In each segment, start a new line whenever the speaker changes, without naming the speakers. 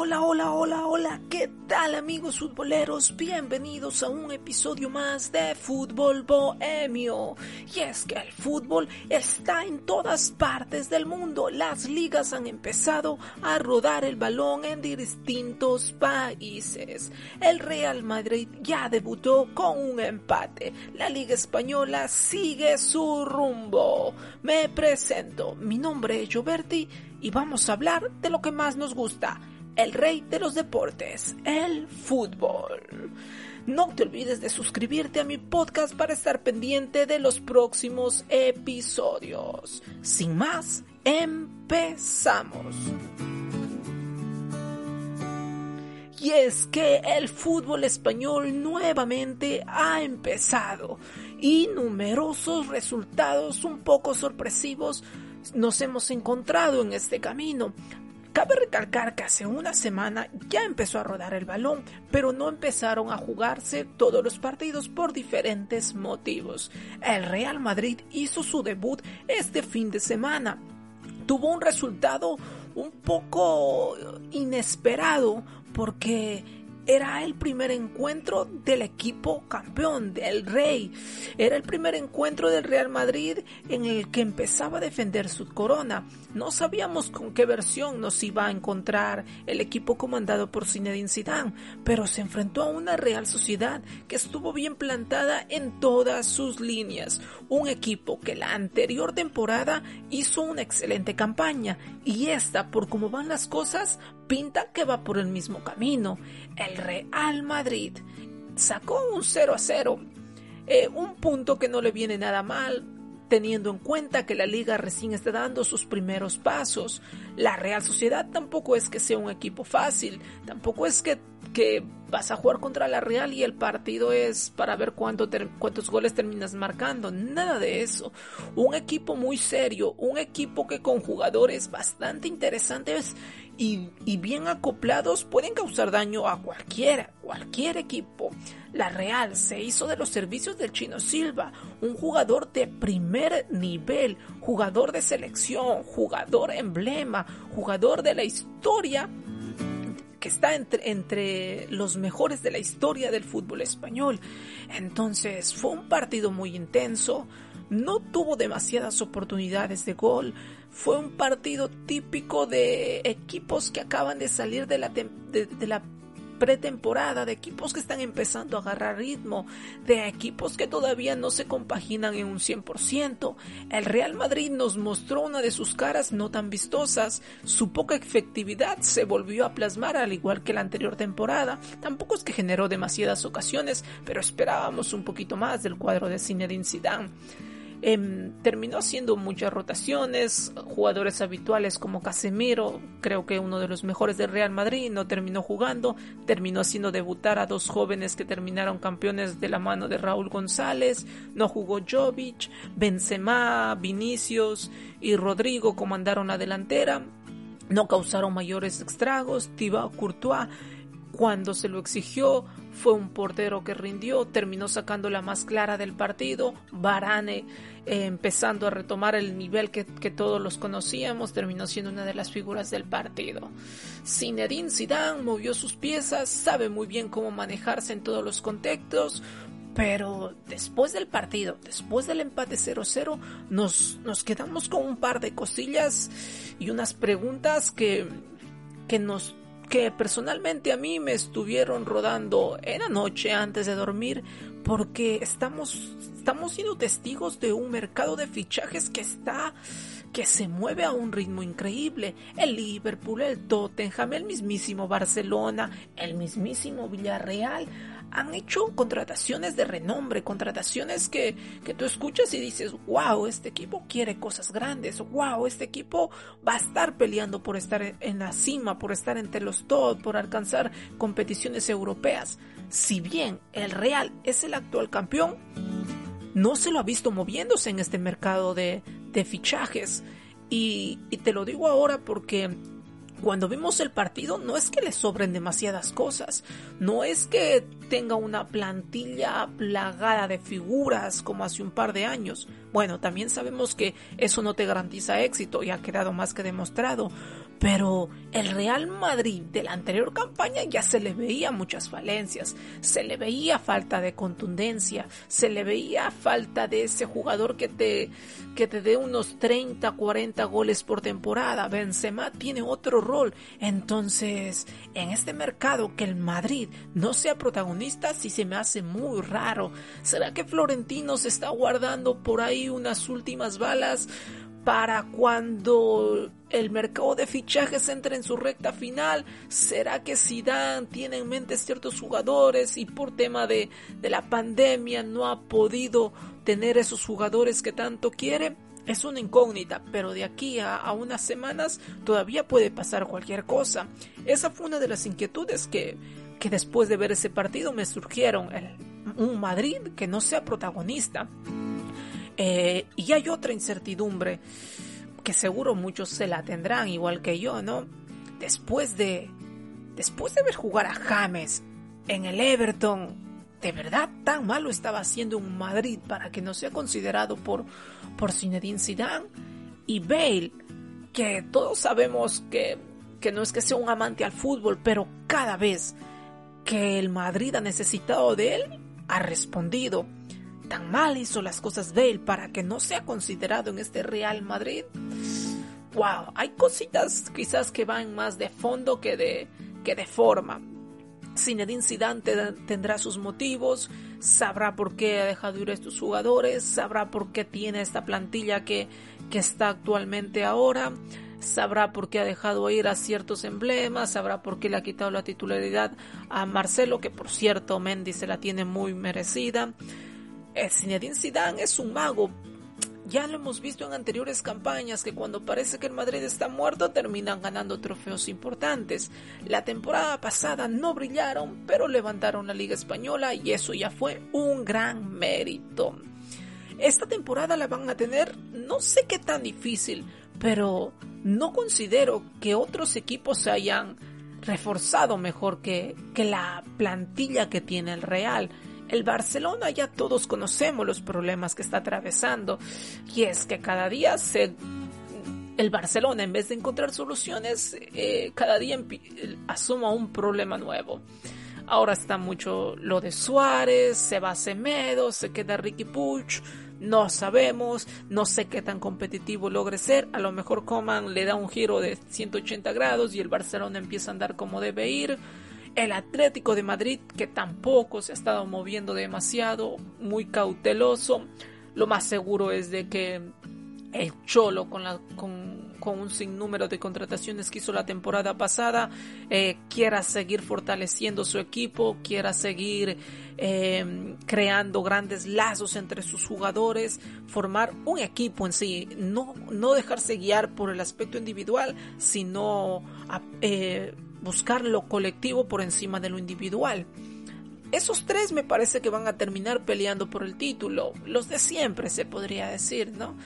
Hola, hola, hola, hola, ¿qué tal amigos futboleros? Bienvenidos a un episodio más de Fútbol Bohemio. Y es que el fútbol está en todas partes del mundo. Las ligas han empezado a rodar el balón en distintos países. El Real Madrid ya debutó con un empate. La Liga Española sigue su rumbo. Me presento, mi nombre es Gioberti y vamos a hablar de lo que más nos gusta el rey de los deportes, el fútbol. No te olvides de suscribirte a mi podcast para estar pendiente de los próximos episodios. Sin más, empezamos. Y es que el fútbol español nuevamente ha empezado y numerosos resultados un poco sorpresivos nos hemos encontrado en este camino. Cabe recalcar que hace una semana ya empezó a rodar el balón, pero no empezaron a jugarse todos los partidos por diferentes motivos. El Real Madrid hizo su debut este fin de semana. Tuvo un resultado un poco inesperado porque era el primer encuentro del equipo campeón, del Rey. Era el primer encuentro del Real Madrid en el que empezaba a defender su corona. No sabíamos con qué versión nos iba a encontrar el equipo comandado por Zinedine Zidane, pero se enfrentó a una Real Sociedad que estuvo bien plantada en todas sus líneas. Un equipo que la anterior temporada hizo una excelente campaña y esta, por cómo van las cosas, pinta que va por el mismo camino. El Real Madrid sacó un 0 a 0, eh, un punto que no le viene nada mal, teniendo en cuenta que la liga recién está dando sus primeros pasos. La Real Sociedad tampoco es que sea un equipo fácil, tampoco es que, que vas a jugar contra la Real y el partido es para ver cuánto cuántos goles terminas marcando. Nada de eso. Un equipo muy serio, un equipo que con jugadores bastante interesantes y, y bien acoplados pueden causar daño a cualquiera, cualquier equipo. La Real se hizo de los servicios del Chino Silva, un jugador de primer nivel, jugador de selección, jugador emblema, jugador de la historia que está entre, entre, los mejores de la historia del fútbol español. Entonces fue un partido muy intenso, no tuvo demasiadas oportunidades de gol, fue un partido típico de equipos que acaban de salir de la, de, de la pretemporada, de equipos que están empezando a agarrar ritmo, de equipos que todavía no se compaginan en un 100%. El Real Madrid nos mostró una de sus caras no tan vistosas, su poca efectividad se volvió a plasmar al igual que la anterior temporada. Tampoco es que generó demasiadas ocasiones, pero esperábamos un poquito más del cuadro de Zinedine Zidane. Em, terminó haciendo muchas rotaciones, jugadores habituales como Casemiro, creo que uno de los mejores del Real Madrid, no terminó jugando, terminó haciendo debutar a dos jóvenes que terminaron campeones de la mano de Raúl González, no jugó Jovic, Benzema, Vinicius y Rodrigo comandaron la delantera, no causaron mayores estragos, Thibaut Courtois cuando se lo exigió, fue un portero que rindió, terminó sacando la más clara del partido. Varane, eh, empezando a retomar el nivel que, que, todos los conocíamos, terminó siendo una de las figuras del partido. Zinedine Zidane movió sus piezas, sabe muy bien cómo manejarse en todos los contextos. Pero después del partido, después del empate 0-0, nos, nos quedamos con un par de cosillas y unas preguntas que, que nos que personalmente a mí me estuvieron rodando en la noche antes de dormir porque estamos, estamos siendo testigos de un mercado de fichajes que está que se mueve a un ritmo increíble. El Liverpool, el Tottenham, el mismísimo Barcelona, el mismísimo Villarreal han hecho contrataciones de renombre, contrataciones que, que tú escuchas y dices, wow, este equipo quiere cosas grandes, wow, este equipo va a estar peleando por estar en la cima, por estar entre los top, por alcanzar competiciones europeas. Si bien el Real es el actual campeón, no se lo ha visto moviéndose en este mercado de, de fichajes. Y, y te lo digo ahora porque cuando vimos el partido no es que le sobren demasiadas cosas, no es que tenga una plantilla plagada de figuras como hace un par de años. Bueno, también sabemos que eso no te garantiza éxito y ha quedado más que demostrado, pero el Real Madrid de la anterior campaña ya se le veía muchas falencias, se le veía falta de contundencia, se le veía falta de ese jugador que te, que te dé unos 30, 40 goles por temporada. Benzema tiene otro rol. Entonces, en este mercado que el Madrid no sea protagonista, sí se me hace muy raro. ¿Será que Florentino se está guardando por ahí unas últimas balas? Para cuando el mercado de fichajes entre en su recta final? ¿Será que Zidane tiene en mente ciertos jugadores y por tema de, de la pandemia no ha podido tener esos jugadores que tanto quiere? Es una incógnita, pero de aquí a, unas semanas todavía puede pasar cualquier cosa. Esa fue una de las inquietudes que, que después de ver ese partido me surgieron. Un Madrid que no sea protagonista. Eh, y hay otra incertidumbre que seguro muchos se la tendrán, igual que yo, ¿no? Después de, después de ver jugar a James en el Everton, ¿de verdad tan malo estaba haciendo un Madrid para que no sea considerado por, por Zinedine Zidane? Y Bale, que todos sabemos que, que no es que sea un amante al fútbol, pero cada vez que el Madrid ha necesitado de él, ha respondido tan mal hizo las cosas él para que no sea considerado en este Real Madrid. Wow, hay cositas quizás que van más de fondo que de, que de forma. Zinedine Zidane tendrá sus motivos, sabrá por qué ha dejado ir a estos jugadores, sabrá por qué tiene esta plantilla que, que está actualmente ahora, sabrá por qué ha dejado ir a ciertos emblemas, sabrá por qué le ha quitado la titularidad a Marcelo, que por cierto Mendy se la tiene muy merecida. Zinedine Zidane es un mago. Ya lo hemos visto en anteriores campañas que cuando parece que el Madrid está muerto terminan ganando trofeos importantes. La temporada pasada no brillaron, pero levantaron la Liga Española y eso ya fue un gran mérito. Esta temporada la van a tener no sé qué tan difícil, pero no considero que otros equipos se hayan reforzado mejor que, que la plantilla que tiene el Real. El Barcelona ya todos conocemos los problemas que está atravesando y es que cada día se el Barcelona en vez de encontrar soluciones eh, cada día asuma un problema nuevo. Ahora está mucho lo de Suárez, se va Semedo, se queda Ricky Puch, no sabemos, no sé qué tan competitivo logre ser, a lo mejor Coman le da un giro de 180 grados y el Barcelona empieza a andar como debe ir el Atlético de Madrid, que tampoco se ha estado moviendo demasiado, muy cauteloso. Lo más seguro es de que el Cholo, con, la, con, con un sinnúmero de contrataciones que hizo la temporada pasada, eh, quiera seguir fortaleciendo su equipo, quiera seguir eh, creando grandes lazos entre sus jugadores, formar un equipo en sí, no, no dejarse guiar por el aspecto individual, sino... Eh, buscar lo colectivo por encima de lo individual. Esos tres me parece que van a terminar peleando por el título, los de siempre se podría decir, ¿no?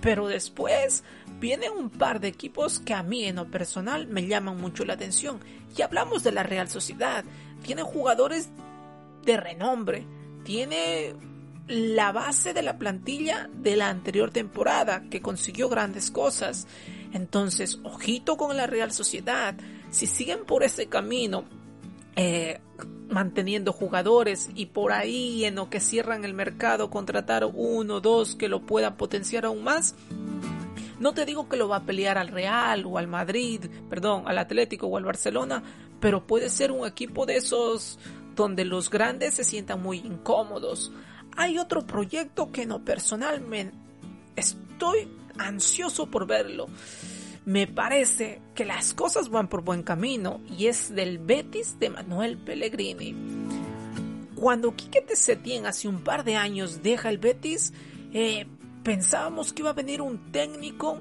Pero después vienen un par de equipos que a mí en lo personal me llaman mucho la atención. Y hablamos de la Real Sociedad. Tiene jugadores de renombre. Tiene la base de la plantilla de la anterior temporada que consiguió grandes cosas. Entonces, ojito con la Real Sociedad si siguen por ese camino, eh, manteniendo jugadores y por ahí en lo que cierran el mercado contratar uno o dos que lo puedan potenciar aún más, no te digo que lo va a pelear al Real o al Madrid, perdón, al Atlético o al Barcelona, pero puede ser un equipo de esos donde los grandes se sientan muy incómodos. Hay otro proyecto que no personalmente estoy ansioso por verlo me parece que las cosas van por buen camino y es del Betis de Manuel Pellegrini. Cuando Quique Setién hace un par de años deja el Betis, eh, pensábamos que iba a venir un técnico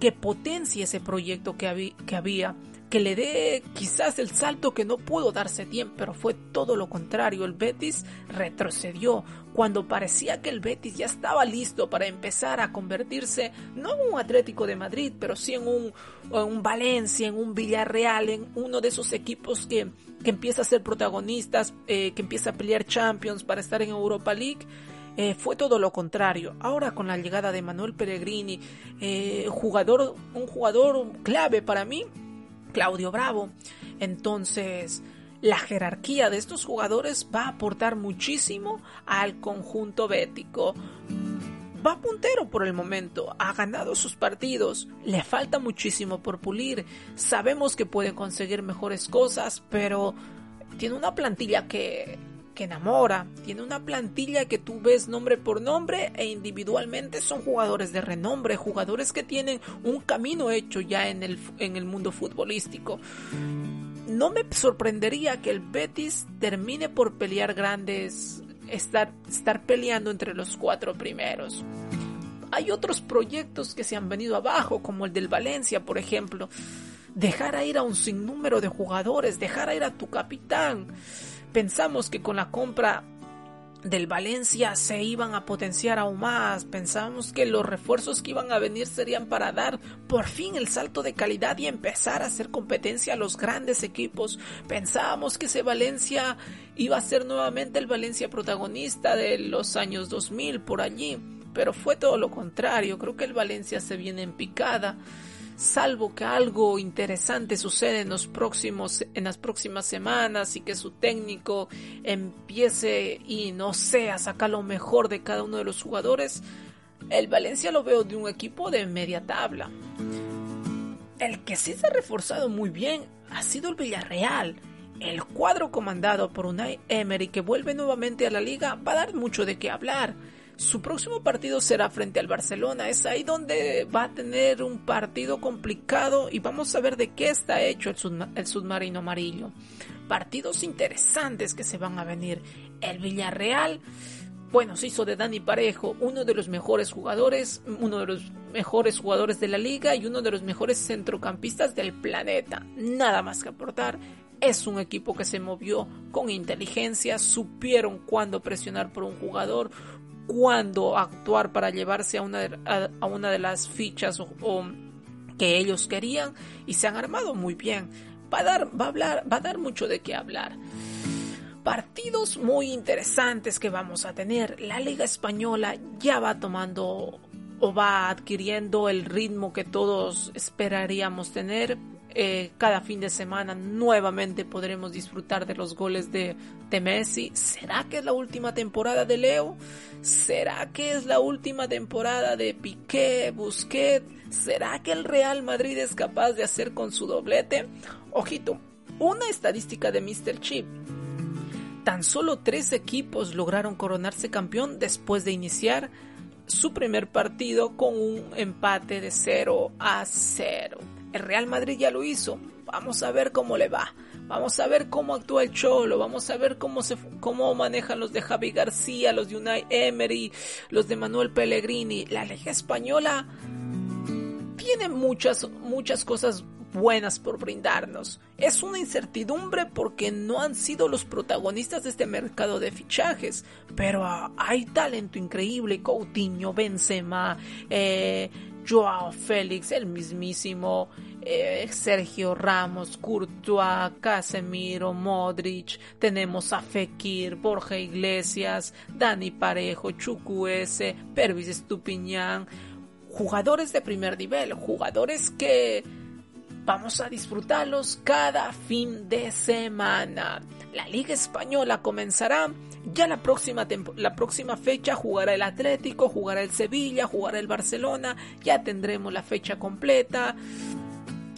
que potencie ese proyecto que, que había que le dé quizás el salto que no pudo darse tiempo, pero fue todo lo contrario. El Betis retrocedió cuando parecía que el Betis ya estaba listo para empezar a convertirse no en un Atlético de Madrid, pero sí en un, un Valencia, en un Villarreal, en uno de esos equipos que, que empieza a ser protagonistas, eh, que empieza a pelear Champions para estar en Europa League. Eh, fue todo lo contrario. Ahora con la llegada de Manuel Pellegrini, eh, jugador, un jugador clave para mí, Claudio Bravo. Entonces, la jerarquía de estos jugadores va a aportar muchísimo al conjunto bético. Va puntero por el momento, ha ganado sus partidos, le falta muchísimo por pulir, sabemos que puede conseguir mejores cosas, pero tiene una plantilla que, que enamora, tiene una plantilla que tú ves nombre por nombre e individualmente son jugadores de renombre, jugadores que tienen un camino hecho ya en el, en el mundo futbolístico no me sorprendería que el Betis termine por pelear grandes, estar, estar peleando entre los cuatro primeros. Hay otros proyectos que se han venido abajo, como el del Valencia, por ejemplo. Dejar ir a un sinnúmero de jugadores, dejar ir a tu capitán. Pensamos que con la compra del Valencia se iban a potenciar aún más. Pensábamos que los refuerzos que iban a venir serían para dar por fin el salto de calidad y empezar a hacer competencia a los grandes equipos. Pensábamos que ese Valencia iba a ser nuevamente el Valencia protagonista de los años 2000 por allí. Pero fue todo lo contrario. Creo que el Valencia se viene en picada salvo que algo interesante sucede en las próximas semanas y que su técnico empiece y no sé a sacar lo mejor de cada uno de los jugadores, el Valencia lo veo de un equipo de media tabla. El que sí se ha reforzado muy bien ha sido el Villarreal. El cuadro comandado por Unai Emery que vuelve nuevamente a la liga va a dar mucho de qué hablar. Su próximo partido será frente al Barcelona. Es ahí donde va a tener un partido complicado y vamos a ver de qué está hecho el, submarino amarillo. Partidos interesantes que se van a venir. El Villarreal bueno, se hizo de Dani Parejo uno de los mejores jugadores, uno de los mejores jugadores de la liga y uno de los mejores centrocampistas del planeta. Nada más que aportar. Es un equipo que se movió con inteligencia, supieron cuándo presionar por un jugador, cuándo actuar para llevarse a una de, a, una de las fichas o, que ellos querían y se han armado muy bien. Va a dar, va a hablar, va a dar mucho de qué hablar. Partidos muy interesantes que vamos a tener. La Liga Española ya va tomando o va adquiriendo el ritmo que todos esperaríamos tener eh, cada fin de semana nuevamente podremos disfrutar de los goles de, de Messi. ¿Será que es la última temporada de Leo? ¿Será que es la última temporada de Piqué, Busquets? ¿Será que el Real Madrid es capaz de hacer con su doblete? Ojito, una estadística de Mr. Chip. Tan solo tres equipos lograron coronarse campeón después de iniciar su primer partido con un empate de 0 a 0. El Real Madrid ya lo hizo. Vamos a ver cómo le va. Vamos a ver cómo actúa el Cholo. Vamos a ver cómo se cómo manejan los de Javi García, los de Unai Emery, los de Manuel Pellegrini. La Liga española tiene muchas muchas cosas buenas por brindarnos. Es una incertidumbre porque no han sido los protagonistas de este mercado de fichajes, pero hay talento increíble, Coutinho, Benzema, eh, Joao Félix, el mismísimo eh, Sergio Ramos, Courtois, Casemiro, Modric, tenemos a Fekir, Borja Iglesias, Dani Parejo, Chukwueze, Pervis Estupiñán, jugadores de primer nivel, jugadores que vamos a disfrutarlos cada fin de semana. La Liga Española comenzará ya la próxima, la próxima fecha jugará el Atlético, jugará el Sevilla, jugará el Barcelona, ya tendremos la fecha completa.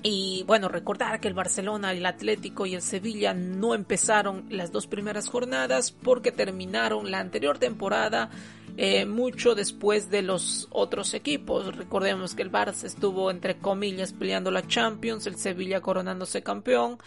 Y bueno, recordar que el Barcelona, el Atlético y el Sevilla no empezaron las dos primeras jornadas porque terminaron la anterior temporada eh, mucho después de los otros equipos. Recordemos que el Barça estuvo entre comillas peleando la Champions, el Sevilla coronándose campeón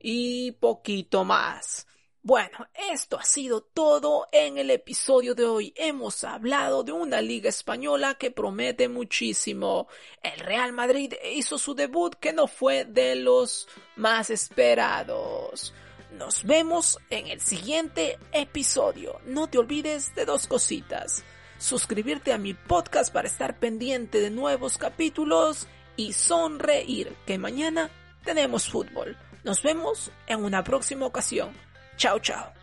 y poquito más. Bueno, esto ha sido todo en el episodio de hoy. Hemos hablado de una liga española que promete muchísimo. El Real Madrid hizo su debut que no fue de los más esperados. Nos vemos en el siguiente episodio. No te olvides de dos cositas. Suscribirte a mi podcast para estar pendiente de nuevos capítulos y sonreír que mañana tenemos fútbol. Nos vemos en una próxima ocasión. Chao, chao.